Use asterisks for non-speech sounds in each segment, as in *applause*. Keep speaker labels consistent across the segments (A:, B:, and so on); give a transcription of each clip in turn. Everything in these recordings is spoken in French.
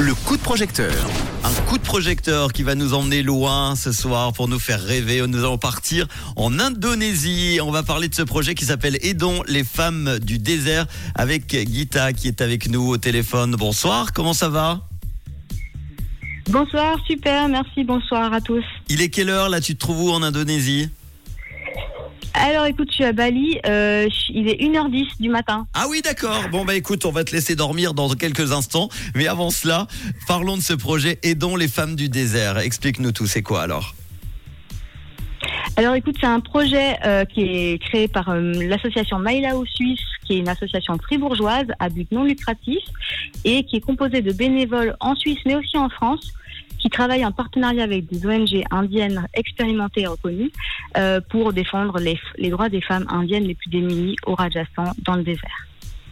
A: Le coup de projecteur. Un coup de projecteur qui va nous emmener loin ce soir pour nous faire rêver. Nous allons partir en Indonésie. On va parler de ce projet qui s'appelle Aidons les femmes du désert avec Gita qui est avec nous au téléphone. Bonsoir, comment ça va?
B: Bonsoir, super, merci, bonsoir à tous.
A: Il est quelle heure là Tu te trouves où en Indonésie?
B: Alors écoute, je suis à Bali, euh, il est 1h10 du matin.
A: Ah oui, d'accord. Bon, bah écoute, on va te laisser dormir dans quelques instants. Mais avant cela, parlons de ce projet Aidons les femmes du désert. Explique-nous tout, c'est quoi alors?
B: Alors écoute, c'est un projet euh, qui est créé par euh, l'association Mailao Suisse, qui est une association fribourgeoise à but non lucratif et qui est composée de bénévoles en Suisse mais aussi en France qui travaillent en partenariat avec des ONG indiennes expérimentées et reconnues euh, pour défendre les, les droits des femmes indiennes les plus démunies au Rajasthan dans le désert.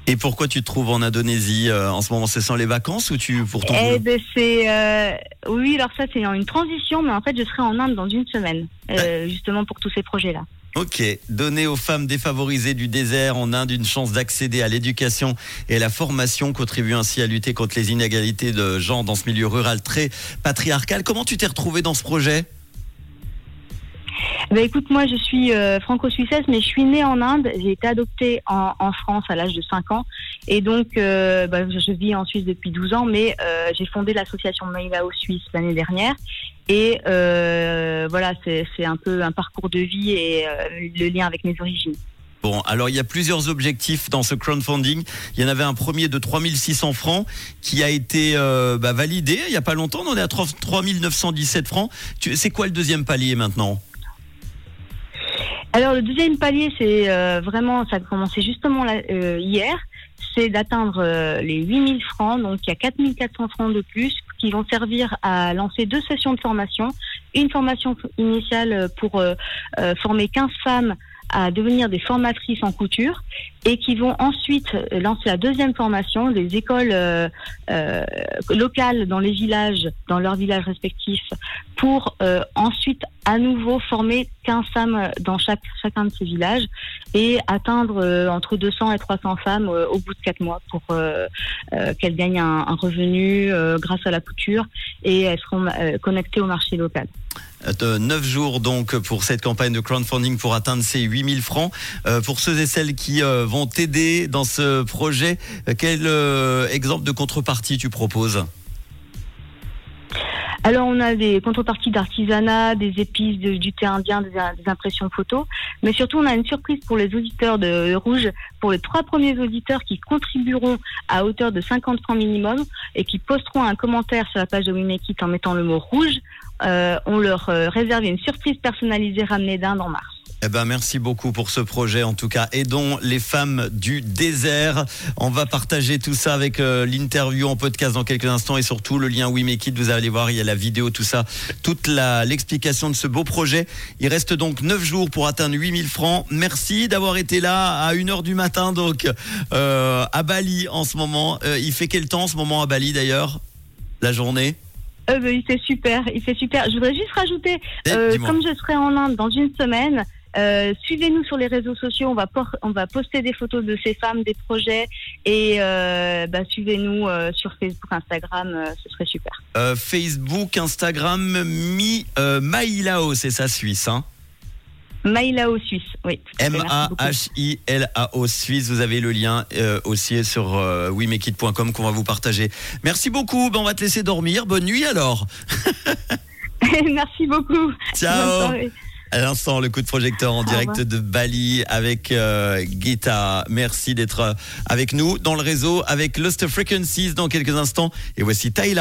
A: Et pourquoi tu te trouves en Indonésie euh, en ce moment? Ce sont les vacances ou tu pour ton
B: Eh ben c'est euh, oui alors ça c'est une transition mais en fait je serai en Inde dans une semaine justement pour tous ces projets là.
A: Ok, donner aux femmes défavorisées du désert en Inde une chance d'accéder à l'éducation et à la formation, contribue ainsi à lutter contre les inégalités de genre dans ce milieu rural très patriarcal. Comment tu t'es retrouvée dans ce projet?
B: Ben écoute moi je suis euh, franco-suissesse mais je suis née en Inde, j'ai été adoptée en, France à l'âge de 5 ans. Et donc euh, ben, je vis en Suisse depuis 12 ans mais euh, j'ai fondé l'association Mailao Suisse l'année dernière et euh, voilà c'est un peu un parcours de vie et euh, le lien avec mes origines.
A: Bon, alors il y a plusieurs objectifs dans ce crowdfunding. Il y en avait un premier de 3600 francs qui a été euh, bah, validé il y a pas longtemps. On est à 3 3917 francs. C'est quoi le deuxième palier maintenant?
B: Alors le deuxième palier, c'est euh, vraiment, ça a commencé justement là, euh, hier, c'est d'atteindre les 8000 francs. Donc il y a 4400 francs de plus qui vont servir à lancer deux sessions de formation. Une formation initiale pour euh, euh, former 15 femmes à devenir des formatrices en couture et qui vont ensuite lancer la deuxième formation des écoles euh, euh, locales dans les villages, dans leurs villages respectifs, pour euh, ensuite à nouveau former 15 femmes dans chacun de ces villages et atteindre entre 200 et 300 femmes au bout de 4 mois pour qu'elles gagnent un, un revenu grâce à la couture et elles seront connectées au marché local.
A: De 9 jours donc pour cette campagne de crowdfunding pour atteindre ces 8000 francs. Euh, pour ceux et celles qui euh, vont t'aider dans ce projet, euh, quel exemple de contrepartie tu proposes?
B: Alors on a des contreparties d'artisanat, des épices, du thé indien, des, impressions photos, mais surtout on a une surprise pour les auditeurs de Rouge, pour les trois premiers auditeurs qui contribueront à hauteur de 50 francs minimum et qui posteront un commentaire sur la page de We Make It en mettant le mot rouge. Euh, on leur euh, réserve une surprise personnalisée ramenée d'Inde en mars.
A: Eh ben, merci beaucoup pour ce projet. En tout cas, aidons les femmes du désert. On va partager tout ça avec euh, l'interview en podcast dans quelques instants et surtout le lien We Make It. Vous allez voir, il y a la vidéo, tout ça, toute l'explication de ce beau projet. Il reste donc 9 jours pour atteindre 8000 francs. Merci d'avoir été là à 1h du matin, donc, à Bali en ce moment. Il fait quel temps en ce moment à Bali d'ailleurs? La journée?
B: Euh, il fait super, il fait super. Je voudrais juste rajouter,
A: Eh,
B: euh, comme je serai en Inde dans une semaine, euh, suivez-nous sur les réseaux sociaux. On va on va poster des photos de ces femmes, des projets, et euh, bah, suivez-nous euh, sur Facebook, Instagram. ce serait super.
A: Euh, Facebook, Instagram, Mi, euh, Mailao, c'est ça, Suisse, hein?
B: Mailao Suisse, oui.
A: M-A-H-I-L-A-O Suisse. Vous avez le lien euh, aussi sur euh, wemekit.com qu'on va vous partager. Merci beaucoup. Ben, on va te laisser dormir. Bonne nuit alors. *laughs*
B: merci beaucoup.
A: Ciao. À l'instant, le coup de projecteur en direct de Bali avec euh, Gita. Merci d'être euh, avec nous dans le réseau avec Lost Frequencies dans quelques instants. Et voici Tyler.